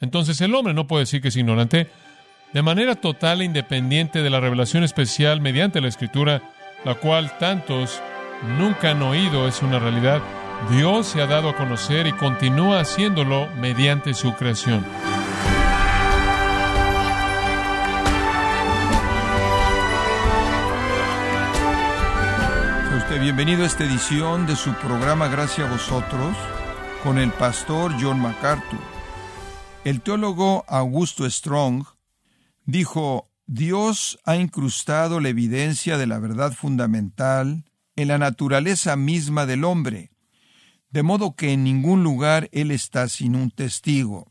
Entonces el hombre no puede decir que es ignorante. De manera total e independiente de la revelación especial mediante la Escritura, la cual tantos nunca han oído, es una realidad. Dios se ha dado a conocer y continúa haciéndolo mediante su creación. bienvenido a esta edición de su programa Gracias a vosotros con el pastor John MacArthur. El teólogo Augusto Strong dijo, Dios ha incrustado la evidencia de la verdad fundamental en la naturaleza misma del hombre, de modo que en ningún lugar él está sin un testigo.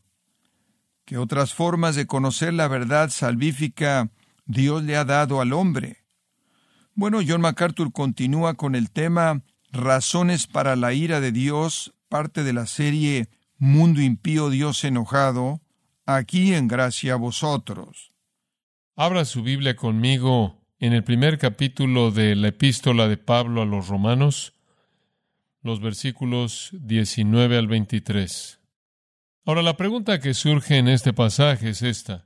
¿Qué otras formas de conocer la verdad salvífica Dios le ha dado al hombre? Bueno, John MacArthur continúa con el tema Razones para la ira de Dios, parte de la serie mundo impío Dios enojado, aquí en gracia a vosotros. Abra su Biblia conmigo en el primer capítulo de la epístola de Pablo a los Romanos, los versículos 19 al 23. Ahora la pregunta que surge en este pasaje es esta.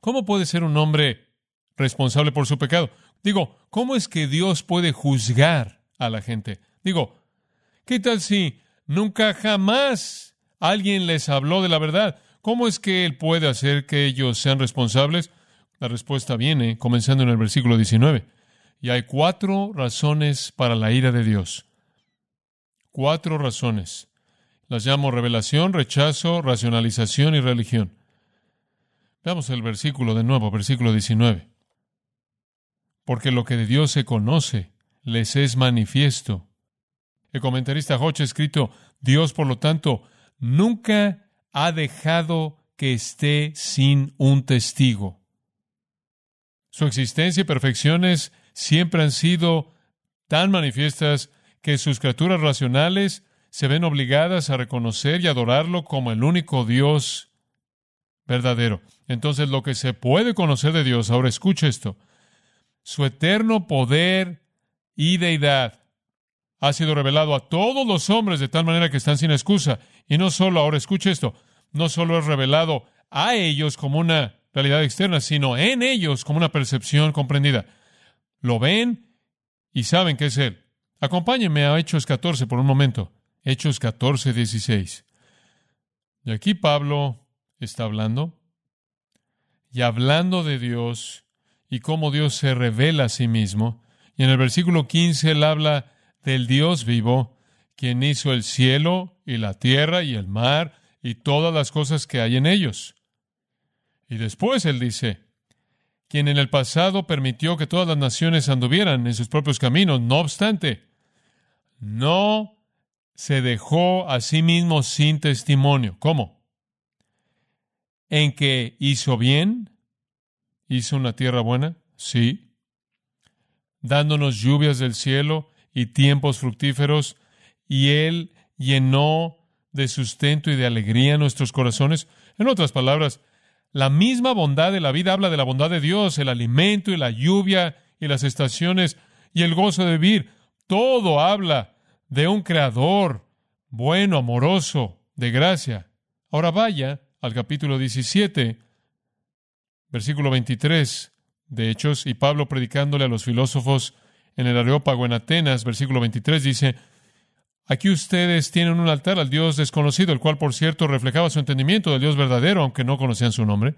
¿Cómo puede ser un hombre responsable por su pecado? Digo, ¿cómo es que Dios puede juzgar a la gente? Digo, ¿qué tal si nunca jamás alguien les habló de la verdad. ¿Cómo es que Él puede hacer que ellos sean responsables? La respuesta viene comenzando en el versículo 19. Y hay cuatro razones para la ira de Dios. Cuatro razones. Las llamo revelación, rechazo, racionalización y religión. Veamos el versículo de nuevo, versículo 19. Porque lo que de Dios se conoce les es manifiesto. El comentarista Hodge ha escrito, Dios, por lo tanto, nunca ha dejado que esté sin un testigo. Su existencia y perfecciones siempre han sido tan manifiestas que sus criaturas racionales se ven obligadas a reconocer y adorarlo como el único Dios verdadero. Entonces lo que se puede conocer de Dios, ahora escucha esto, su eterno poder y deidad ha sido revelado a todos los hombres de tal manera que están sin excusa. Y no solo, ahora escuche esto, no solo es revelado a ellos como una realidad externa, sino en ellos como una percepción comprendida. Lo ven y saben que es Él. Acompáñenme a Hechos 14 por un momento. Hechos 14, 16. Y aquí Pablo está hablando y hablando de Dios y cómo Dios se revela a sí mismo. Y en el versículo 15 él habla del Dios vivo, quien hizo el cielo y la tierra y el mar y todas las cosas que hay en ellos. Y después él dice, quien en el pasado permitió que todas las naciones anduvieran en sus propios caminos, no obstante, no se dejó a sí mismo sin testimonio. ¿Cómo? En que hizo bien, hizo una tierra buena, sí, dándonos lluvias del cielo y tiempos fructíferos, y Él llenó de sustento y de alegría nuestros corazones. En otras palabras, la misma bondad de la vida habla de la bondad de Dios, el alimento y la lluvia y las estaciones y el gozo de vivir. Todo habla de un creador bueno, amoroso, de gracia. Ahora vaya al capítulo 17, versículo 23 de Hechos, y Pablo predicándole a los filósofos en el Areópago en Atenas, versículo 23, dice, Aquí ustedes tienen un altar al Dios desconocido, el cual, por cierto, reflejaba su entendimiento del Dios verdadero, aunque no conocían su nombre.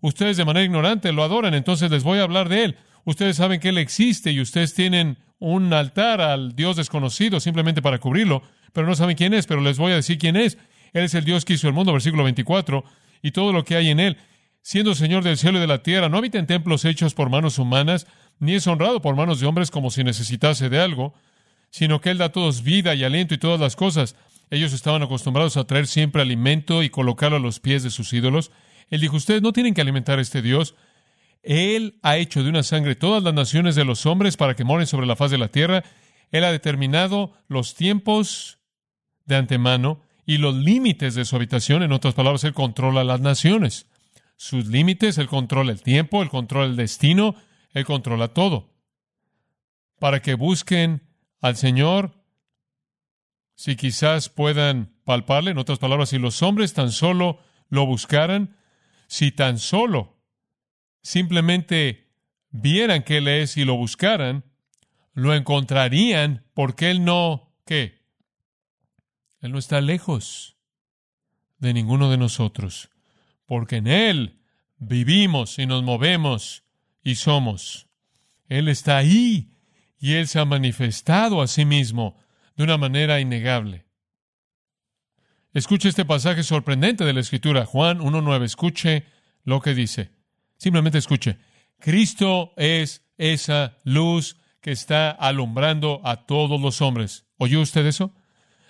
Ustedes de manera ignorante lo adoran, entonces les voy a hablar de Él. Ustedes saben que Él existe y ustedes tienen un altar al Dios desconocido simplemente para cubrirlo, pero no saben quién es, pero les voy a decir quién es. Él es el Dios que hizo el mundo, versículo 24, y todo lo que hay en Él. Siendo Señor del cielo y de la tierra, no habita en templos hechos por manos humanas, ni es honrado por manos de hombres como si necesitase de algo, sino que Él da a todos vida y aliento y todas las cosas. Ellos estaban acostumbrados a traer siempre alimento y colocarlo a los pies de sus ídolos. Él dijo, ustedes no tienen que alimentar a este Dios. Él ha hecho de una sangre todas las naciones de los hombres para que moren sobre la faz de la tierra. Él ha determinado los tiempos de antemano y los límites de su habitación. En otras palabras, Él controla las naciones. Sus límites, Él controla el tiempo, Él controla el destino, Él controla todo. Para que busquen al Señor, si quizás puedan palparle, en otras palabras, si los hombres tan solo lo buscaran, si tan solo simplemente vieran que Él es y lo buscaran, lo encontrarían porque Él no, ¿qué? Él no está lejos de ninguno de nosotros, porque en Él vivimos y nos movemos y somos. Él está ahí y Él se ha manifestado a sí mismo de una manera innegable. Escuche este pasaje sorprendente de la Escritura, Juan 1.9. Escuche lo que dice. Simplemente escuche. Cristo es esa luz que está alumbrando a todos los hombres. ¿Oyó usted eso?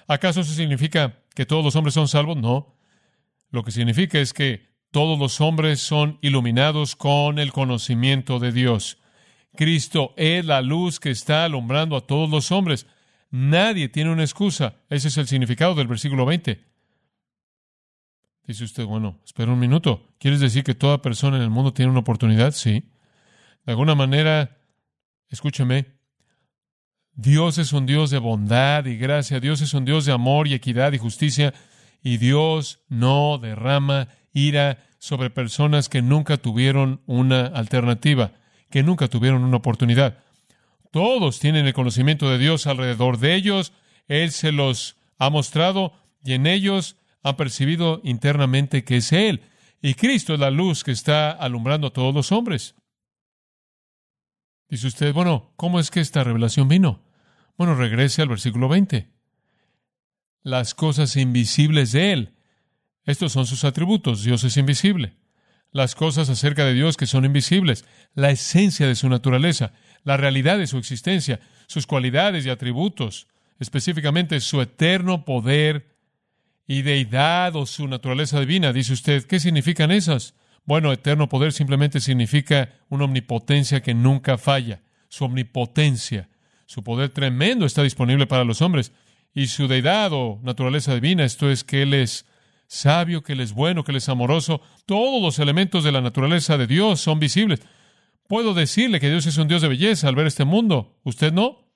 ¿Acaso eso significa que todos los hombres son salvos? No. Lo que significa es que todos los hombres son iluminados con el conocimiento de Dios. Cristo es la luz que está alumbrando a todos los hombres. Nadie tiene una excusa. Ese es el significado del versículo 20. Dice usted, bueno, espera un minuto. ¿Quieres decir que toda persona en el mundo tiene una oportunidad? Sí. De alguna manera, escúcheme, Dios es un Dios de bondad y gracia, Dios es un Dios de amor y equidad y justicia, y Dios no derrama sobre personas que nunca tuvieron una alternativa, que nunca tuvieron una oportunidad. Todos tienen el conocimiento de Dios alrededor de ellos, Él se los ha mostrado y en ellos han percibido internamente que es Él. Y Cristo es la luz que está alumbrando a todos los hombres. Dice usted, bueno, ¿cómo es que esta revelación vino? Bueno, regrese al versículo 20. Las cosas invisibles de Él. Estos son sus atributos. Dios es invisible. Las cosas acerca de Dios que son invisibles. La esencia de su naturaleza. La realidad de su existencia. Sus cualidades y atributos. Específicamente su eterno poder y deidad o su naturaleza divina. Dice usted, ¿qué significan esas? Bueno, eterno poder simplemente significa una omnipotencia que nunca falla. Su omnipotencia, su poder tremendo está disponible para los hombres. Y su deidad o naturaleza divina, esto es que Él es sabio, que Él es bueno, que Él es amoroso. Todos los elementos de la naturaleza de Dios son visibles. Puedo decirle que Dios es un Dios de belleza al ver este mundo. ¿Usted no?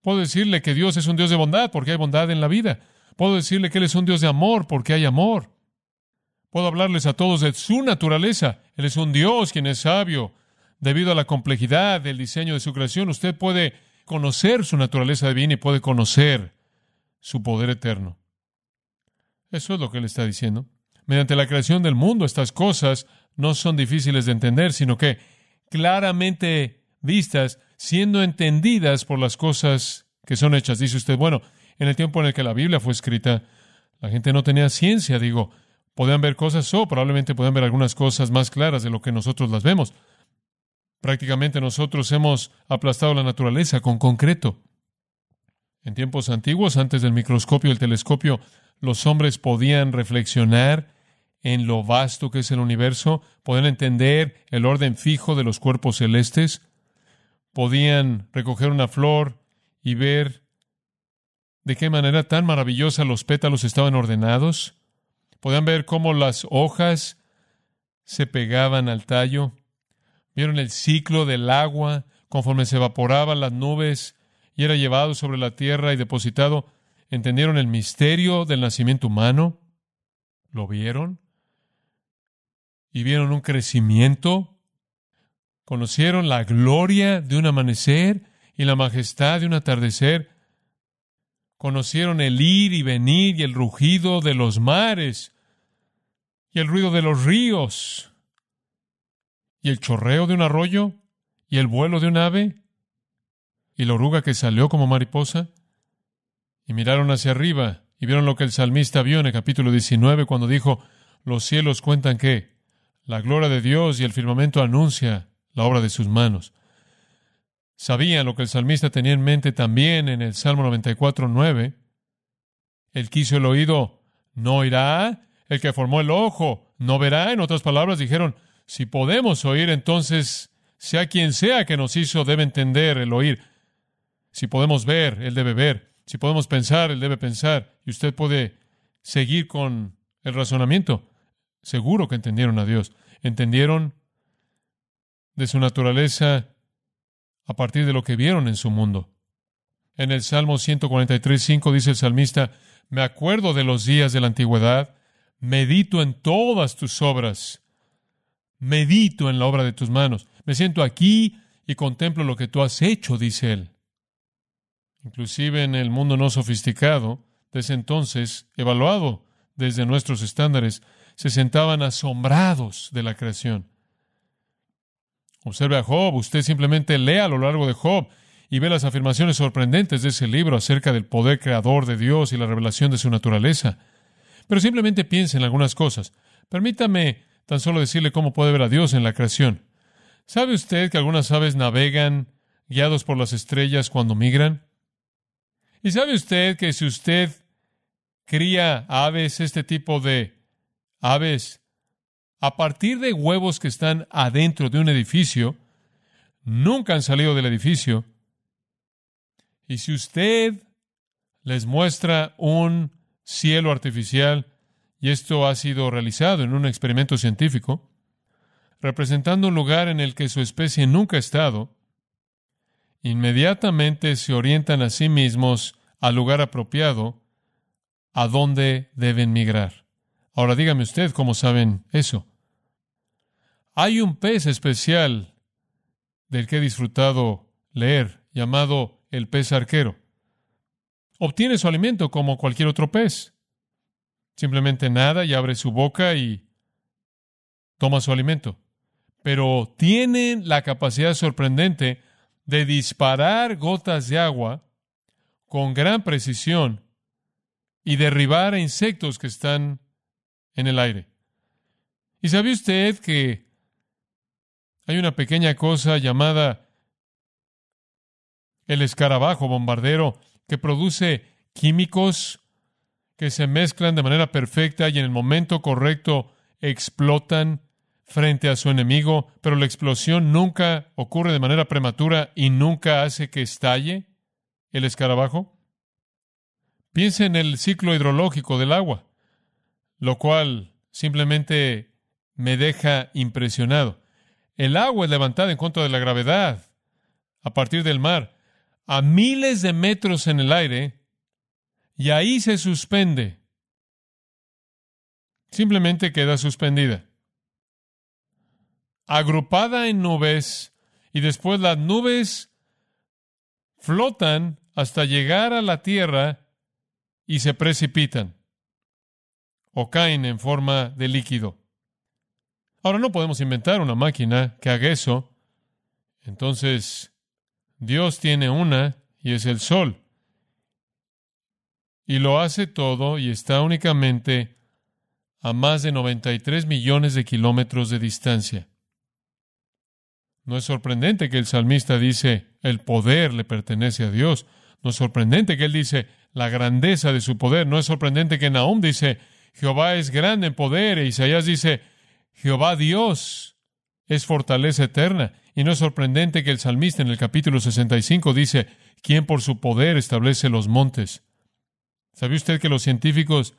Puedo decirle que Dios es un Dios de bondad porque hay bondad en la vida. Puedo decirle que Él es un Dios de amor porque hay amor. Puedo hablarles a todos de su naturaleza. Él es un Dios quien es sabio. Debido a la complejidad del diseño de su creación, usted puede conocer su naturaleza divina y puede conocer su poder eterno. Eso es lo que él está diciendo. Mediante la creación del mundo, estas cosas no son difíciles de entender, sino que claramente vistas, siendo entendidas por las cosas que son hechas. Dice usted, bueno, en el tiempo en el que la Biblia fue escrita, la gente no tenía ciencia, digo, podían ver cosas o probablemente podían ver algunas cosas más claras de lo que nosotros las vemos. Prácticamente nosotros hemos aplastado la naturaleza con concreto. En tiempos antiguos, antes del microscopio el telescopio, los hombres podían reflexionar en lo vasto que es el universo, podían entender el orden fijo de los cuerpos celestes, podían recoger una flor y ver de qué manera tan maravillosa los pétalos estaban ordenados. Podían ver cómo las hojas se pegaban al tallo. Vieron el ciclo del agua conforme se evaporaban las nubes y era llevado sobre la tierra y depositado. Entendieron el misterio del nacimiento humano. Lo vieron. Y vieron un crecimiento. Conocieron la gloria de un amanecer y la majestad de un atardecer conocieron el ir y venir y el rugido de los mares y el ruido de los ríos y el chorreo de un arroyo y el vuelo de un ave y la oruga que salió como mariposa y miraron hacia arriba y vieron lo que el salmista vio en el capítulo 19 cuando dijo, los cielos cuentan que la gloria de Dios y el firmamento anuncia la obra de sus manos. Sabían lo que el salmista tenía en mente también en el Salmo 94, 9. El quiso el oído, no oirá. El que formó el ojo, no verá. En otras palabras, dijeron, si podemos oír, entonces, sea quien sea que nos hizo, debe entender el oír. Si podemos ver, él debe ver. Si podemos pensar, él debe pensar. Y usted puede seguir con el razonamiento. Seguro que entendieron a Dios. Entendieron de su naturaleza a partir de lo que vieron en su mundo. En el Salmo 143, 5 dice el salmista, me acuerdo de los días de la antigüedad, medito en todas tus obras, medito en la obra de tus manos. Me siento aquí y contemplo lo que tú has hecho, dice él. Inclusive en el mundo no sofisticado, desde entonces, evaluado desde nuestros estándares, se sentaban asombrados de la creación. Observe a Job, usted simplemente lea a lo largo de Job y ve las afirmaciones sorprendentes de ese libro acerca del poder creador de Dios y la revelación de su naturaleza. Pero simplemente piense en algunas cosas. Permítame tan solo decirle cómo puede ver a Dios en la creación. ¿Sabe usted que algunas aves navegan guiados por las estrellas cuando migran? ¿Y sabe usted que si usted cría aves, este tipo de aves, a partir de huevos que están adentro de un edificio, nunca han salido del edificio, y si usted les muestra un cielo artificial, y esto ha sido realizado en un experimento científico, representando un lugar en el que su especie nunca ha estado, inmediatamente se orientan a sí mismos al lugar apropiado a donde deben migrar. Ahora dígame usted cómo saben eso. Hay un pez especial del que he disfrutado leer, llamado el pez arquero. Obtiene su alimento como cualquier otro pez. Simplemente nada y abre su boca y toma su alimento. Pero tiene la capacidad sorprendente de disparar gotas de agua con gran precisión y derribar a insectos que están en el aire. ¿Y sabe usted que hay una pequeña cosa llamada el escarabajo bombardero que produce químicos que se mezclan de manera perfecta y en el momento correcto explotan frente a su enemigo, pero la explosión nunca ocurre de manera prematura y nunca hace que estalle el escarabajo? Piense en el ciclo hidrológico del agua, lo cual simplemente me deja impresionado. El agua es levantada en contra de la gravedad a partir del mar a miles de metros en el aire y ahí se suspende. Simplemente queda suspendida. Agrupada en nubes y después las nubes flotan hasta llegar a la tierra y se precipitan o caen en forma de líquido. Ahora no podemos inventar una máquina que haga eso. Entonces, Dios tiene una y es el sol. Y lo hace todo y está únicamente a más de 93 millones de kilómetros de distancia. No es sorprendente que el salmista dice, el poder le pertenece a Dios. No es sorprendente que él dice, la grandeza de su poder. No es sorprendente que Nahum dice, Jehová es grande en poder. E Isaías dice, Jehová Dios es fortaleza eterna. Y no es sorprendente que el salmista en el capítulo 65 dice, ¿quién por su poder establece los montes? ¿Sabe usted que los científicos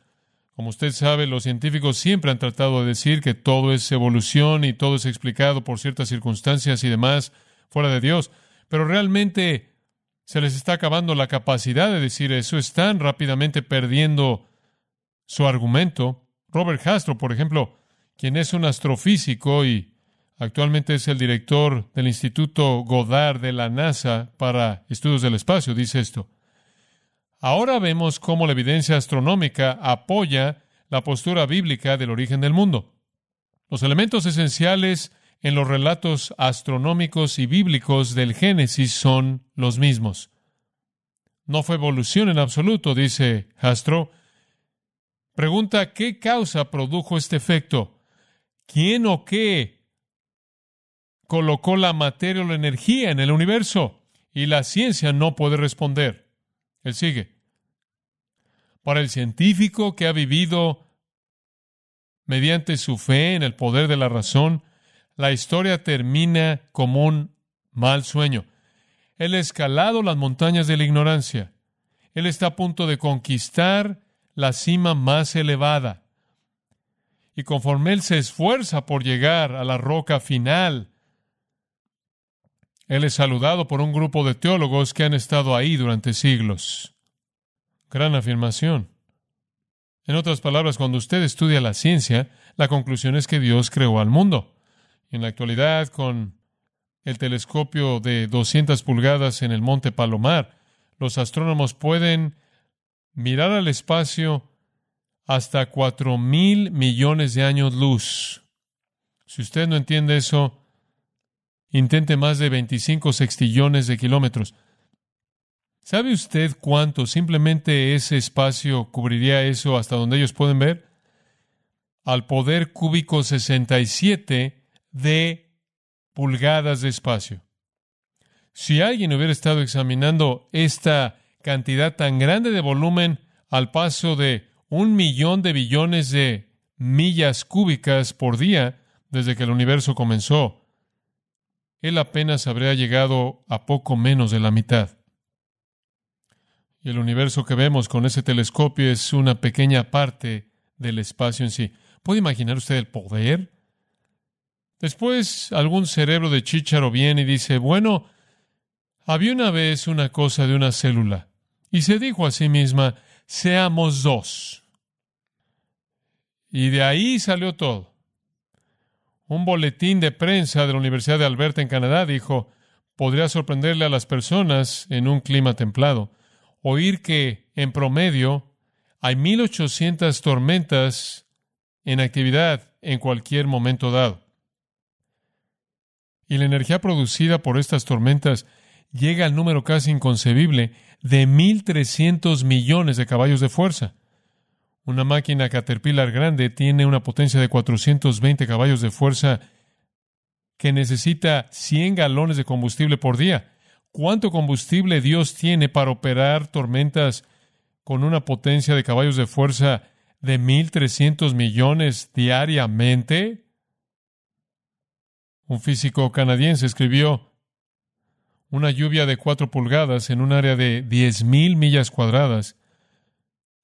como usted sabe, los científicos siempre han tratado de decir que todo es evolución y todo es explicado por ciertas circunstancias y demás fuera de Dios, pero realmente se les está acabando la capacidad de decir eso, están rápidamente perdiendo su argumento. Robert Castro, por ejemplo, quien es un astrofísico y actualmente es el director del Instituto Goddard de la NASA para estudios del espacio, dice esto. Ahora vemos cómo la evidencia astronómica apoya la postura bíblica del origen del mundo. Los elementos esenciales en los relatos astronómicos y bíblicos del Génesis son los mismos. No fue evolución en absoluto, dice Astro. Pregunta, ¿qué causa produjo este efecto? ¿Quién o qué colocó la materia o la energía en el universo? Y la ciencia no puede responder. Él sigue. Para el científico que ha vivido mediante su fe en el poder de la razón, la historia termina como un mal sueño. Él ha escalado las montañas de la ignorancia. Él está a punto de conquistar la cima más elevada. Y conforme él se esfuerza por llegar a la roca final, él es saludado por un grupo de teólogos que han estado ahí durante siglos. Gran afirmación. En otras palabras, cuando usted estudia la ciencia, la conclusión es que Dios creó al mundo. En la actualidad, con el telescopio de 200 pulgadas en el Monte Palomar, los astrónomos pueden mirar al espacio hasta cuatro mil millones de años luz. Si usted no entiende eso, intente más de 25 sextillones de kilómetros. ¿Sabe usted cuánto simplemente ese espacio cubriría eso hasta donde ellos pueden ver? Al poder cúbico 67 de pulgadas de espacio. Si alguien hubiera estado examinando esta cantidad tan grande de volumen al paso de un millón de billones de millas cúbicas por día desde que el universo comenzó, él apenas habría llegado a poco menos de la mitad. Y el universo que vemos con ese telescopio es una pequeña parte del espacio en sí. ¿Puede imaginar usted el poder? Después algún cerebro de chícharo viene y dice, bueno, había una vez una cosa de una célula, y se dijo a sí misma, seamos dos. Y de ahí salió todo. Un boletín de prensa de la Universidad de Alberta en Canadá dijo, podría sorprenderle a las personas en un clima templado oír que en promedio hay 1800 tormentas en actividad en cualquier momento dado. Y la energía producida por estas tormentas llega al número casi inconcebible de 1.300 millones de caballos de fuerza. Una máquina Caterpillar grande tiene una potencia de 420 caballos de fuerza que necesita 100 galones de combustible por día. ¿Cuánto combustible Dios tiene para operar tormentas con una potencia de caballos de fuerza de 1.300 millones diariamente? Un físico canadiense escribió, una lluvia de cuatro pulgadas en un área de 10.000 millas cuadradas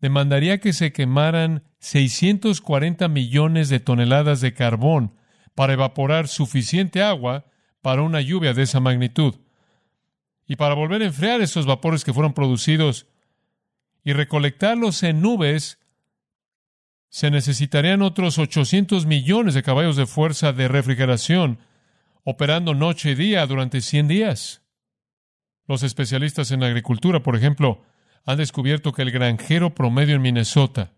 demandaría que se quemaran 640 millones de toneladas de carbón para evaporar suficiente agua para una lluvia de esa magnitud y para volver a enfriar esos vapores que fueron producidos y recolectarlos en nubes, se necesitarían otros 800 millones de caballos de fuerza de refrigeración operando noche y día durante 100 días. Los especialistas en agricultura, por ejemplo, han descubierto que el granjero promedio en Minnesota,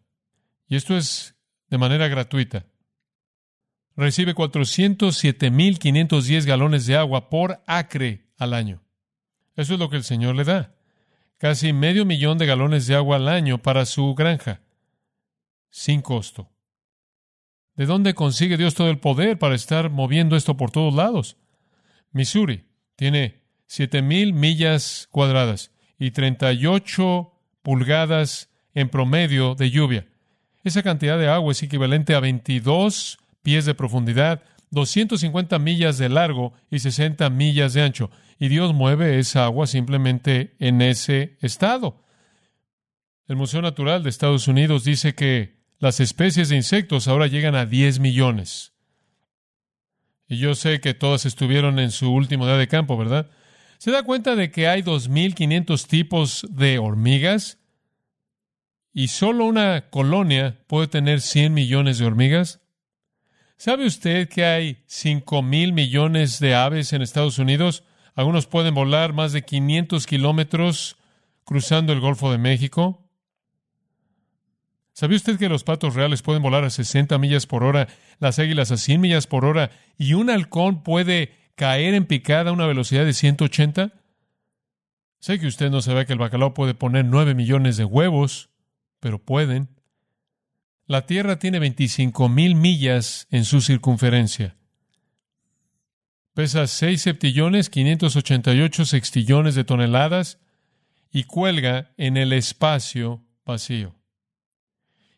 y esto es de manera gratuita, recibe 407.510 galones de agua por acre al año. Eso es lo que el Señor le da. Casi medio millón de galones de agua al año para su granja, sin costo. ¿De dónde consigue Dios todo el poder para estar moviendo esto por todos lados? Missouri tiene siete mil millas cuadradas y 38 pulgadas en promedio de lluvia. Esa cantidad de agua es equivalente a 22 pies de profundidad, 250 millas de largo y 60 millas de ancho y Dios mueve esa agua simplemente en ese estado. El Museo Natural de Estados Unidos dice que las especies de insectos ahora llegan a 10 millones. Y yo sé que todas estuvieron en su último día de campo, ¿verdad? ¿Se da cuenta de que hay 2.500 tipos de hormigas? Y solo una colonia puede tener 100 millones de hormigas. ¿Sabe usted que hay 5.000 millones de aves en Estados Unidos? Algunos pueden volar más de 500 kilómetros cruzando el Golfo de México. ¿Sabía usted que los patos reales pueden volar a 60 millas por hora, las águilas a 100 millas por hora y un halcón puede caer en picada a una velocidad de 180? Sé que usted no sabe que el bacalao puede poner 9 millones de huevos, pero pueden. La Tierra tiene 25 mil millas en su circunferencia. Pesa 6 septillones, 588 sextillones de toneladas y cuelga en el espacio vacío.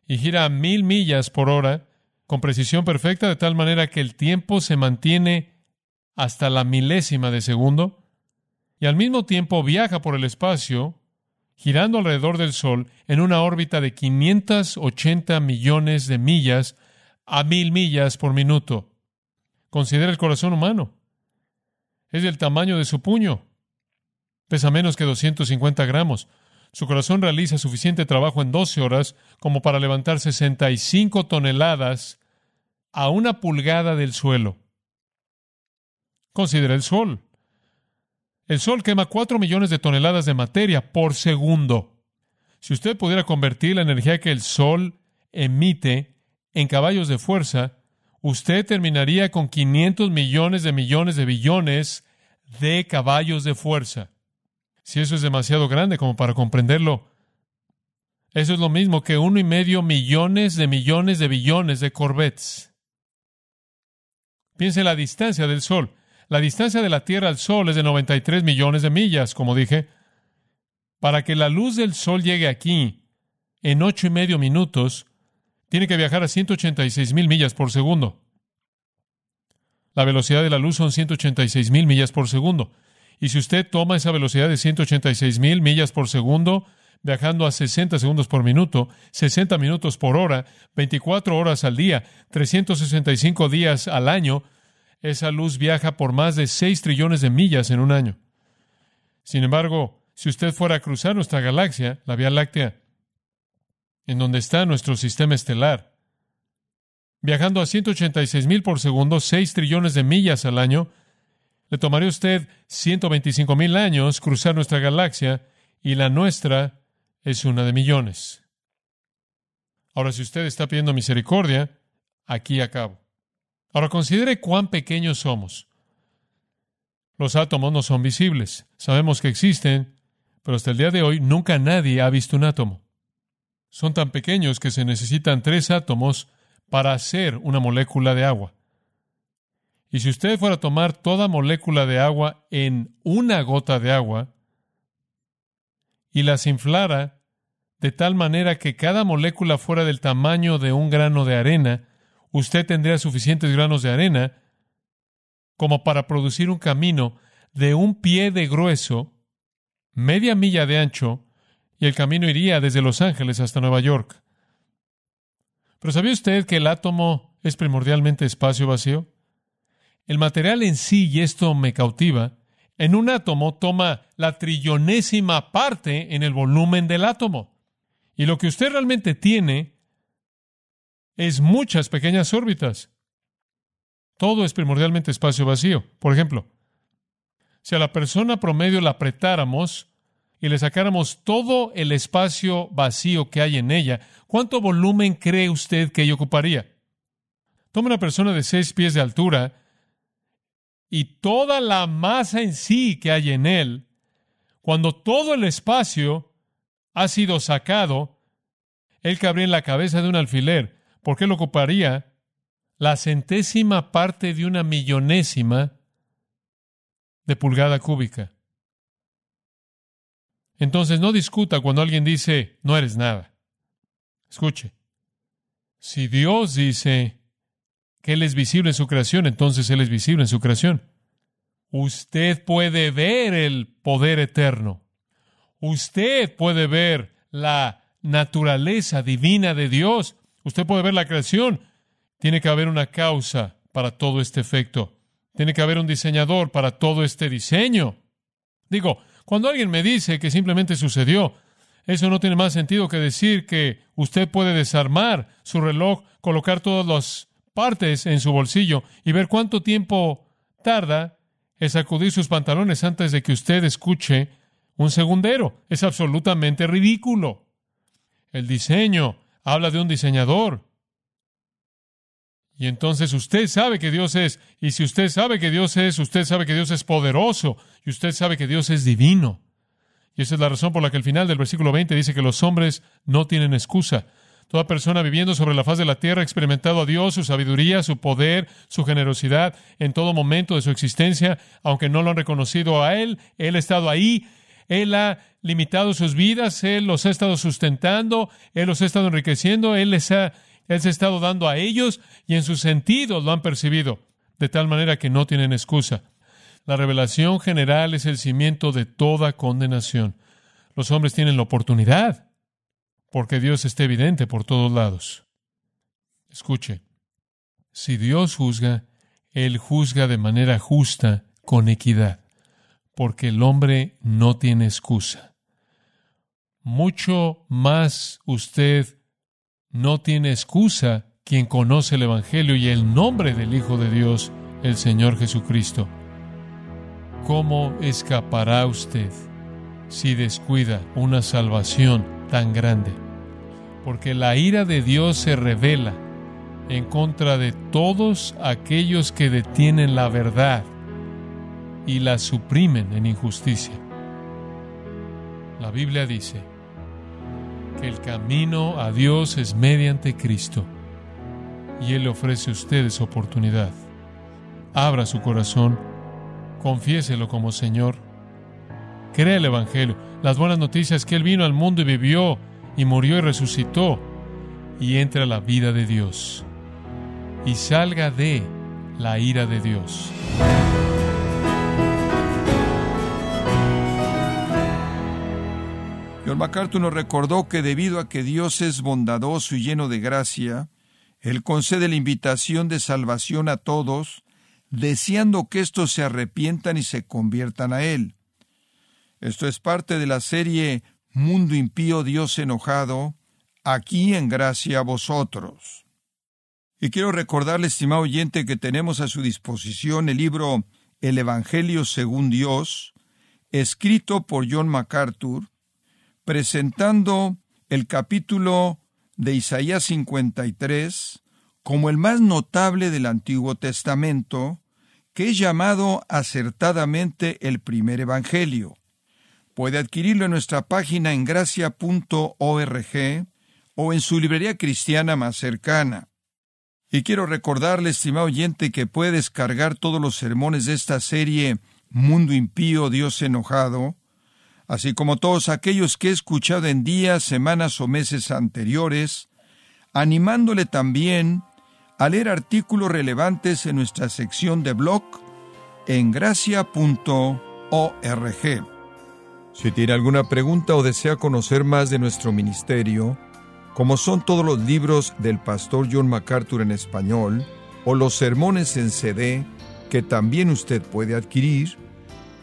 Y gira a mil millas por hora con precisión perfecta de tal manera que el tiempo se mantiene hasta la milésima de segundo y al mismo tiempo viaja por el espacio girando alrededor del Sol en una órbita de 580 millones de millas a mil millas por minuto. Considera el corazón humano es del tamaño de su puño. Pesa menos que 250 gramos. Su corazón realiza suficiente trabajo en 12 horas como para levantar 65 toneladas a una pulgada del suelo. Considera el Sol. El Sol quema 4 millones de toneladas de materia por segundo. Si usted pudiera convertir la energía que el Sol emite en caballos de fuerza, usted terminaría con 500 millones de millones de billones de caballos de fuerza. Si eso es demasiado grande como para comprenderlo, eso es lo mismo que uno y medio millones de millones de billones de Corvettes. Piense en la distancia del Sol. La distancia de la Tierra al Sol es de 93 millones de millas, como dije. Para que la luz del Sol llegue aquí en ocho y medio minutos, tiene que viajar a 186 mil millas por segundo. La velocidad de la luz son 186 mil millas por segundo. Y si usted toma esa velocidad de 186 mil millas por segundo, viajando a 60 segundos por minuto, 60 minutos por hora, 24 horas al día, 365 días al año, esa luz viaja por más de 6 trillones de millas en un año. Sin embargo, si usted fuera a cruzar nuestra galaxia, la Vía Láctea, en donde está nuestro sistema estelar, viajando a 186 mil por segundo, 6 trillones de millas al año, le tomaría usted 125 mil años cruzar nuestra galaxia y la nuestra es una de millones. Ahora, si usted está pidiendo misericordia, aquí acabo. Ahora considere cuán pequeños somos. Los átomos no son visibles. Sabemos que existen, pero hasta el día de hoy nunca nadie ha visto un átomo. Son tan pequeños que se necesitan tres átomos para hacer una molécula de agua. Y si usted fuera a tomar toda molécula de agua en una gota de agua y las inflara de tal manera que cada molécula fuera del tamaño de un grano de arena, usted tendría suficientes granos de arena como para producir un camino de un pie de grueso, media milla de ancho y el camino iría desde Los Ángeles hasta Nueva York. Pero ¿sabía usted que el átomo es primordialmente espacio vacío? El material en sí, y esto me cautiva, en un átomo toma la trillonésima parte en el volumen del átomo. Y lo que usted realmente tiene es muchas pequeñas órbitas. Todo es primordialmente espacio vacío. Por ejemplo, si a la persona promedio la apretáramos, y le sacáramos todo el espacio vacío que hay en ella, ¿cuánto volumen cree usted que ella ocuparía? Toma una persona de seis pies de altura y toda la masa en sí que hay en él, cuando todo el espacio ha sido sacado, él cabría en la cabeza de un alfiler, porque él ocuparía la centésima parte de una millonésima de pulgada cúbica. Entonces no discuta cuando alguien dice, no eres nada. Escuche, si Dios dice que Él es visible en su creación, entonces Él es visible en su creación. Usted puede ver el poder eterno. Usted puede ver la naturaleza divina de Dios. Usted puede ver la creación. Tiene que haber una causa para todo este efecto. Tiene que haber un diseñador para todo este diseño. Digo, cuando alguien me dice que simplemente sucedió, eso no tiene más sentido que decir que usted puede desarmar su reloj, colocar todas las partes en su bolsillo y ver cuánto tiempo tarda en sacudir sus pantalones antes de que usted escuche un segundero. Es absolutamente ridículo. El diseño habla de un diseñador. Y entonces usted sabe que Dios es, y si usted sabe que Dios es, usted sabe que Dios es poderoso, y usted sabe que Dios es divino. Y esa es la razón por la que el final del versículo 20 dice que los hombres no tienen excusa. Toda persona viviendo sobre la faz de la tierra ha experimentado a Dios, su sabiduría, su poder, su generosidad en todo momento de su existencia, aunque no lo han reconocido a Él. Él ha estado ahí, Él ha limitado sus vidas, Él los ha estado sustentando, Él los ha estado enriqueciendo, Él les ha él se ha estado dando a ellos y en sus sentidos lo han percibido, de tal manera que no tienen excusa. La revelación general es el cimiento de toda condenación. Los hombres tienen la oportunidad, porque Dios está evidente por todos lados. Escuche, si Dios juzga, Él juzga de manera justa, con equidad, porque el hombre no tiene excusa. mucho más usted no tiene excusa quien conoce el Evangelio y el nombre del Hijo de Dios, el Señor Jesucristo. ¿Cómo escapará usted si descuida una salvación tan grande? Porque la ira de Dios se revela en contra de todos aquellos que detienen la verdad y la suprimen en injusticia. La Biblia dice que el camino a Dios es mediante Cristo y Él ofrece a ustedes oportunidad. Abra su corazón, confiéselo como Señor, crea el Evangelio, las buenas noticias que Él vino al mundo y vivió y murió y resucitó y entra a la vida de Dios y salga de la ira de Dios. John MacArthur nos recordó que debido a que Dios es bondadoso y lleno de gracia, Él concede la invitación de salvación a todos, deseando que éstos se arrepientan y se conviertan a Él. Esto es parte de la serie Mundo impío, Dios enojado, aquí en gracia a vosotros. Y quiero recordarle, estimado oyente, que tenemos a su disposición el libro El Evangelio según Dios, escrito por John MacArthur, presentando el capítulo de Isaías 53 como el más notable del Antiguo Testamento, que es llamado acertadamente el primer Evangelio. Puede adquirirlo en nuestra página en gracia.org o en su librería cristiana más cercana. Y quiero recordarle, estimado oyente, que puede descargar todos los sermones de esta serie Mundo Impío, Dios Enojado, así como todos aquellos que he escuchado en días, semanas o meses anteriores, animándole también a leer artículos relevantes en nuestra sección de blog en gracia.org. Si tiene alguna pregunta o desea conocer más de nuestro ministerio, como son todos los libros del pastor John MacArthur en español o los sermones en CD que también usted puede adquirir,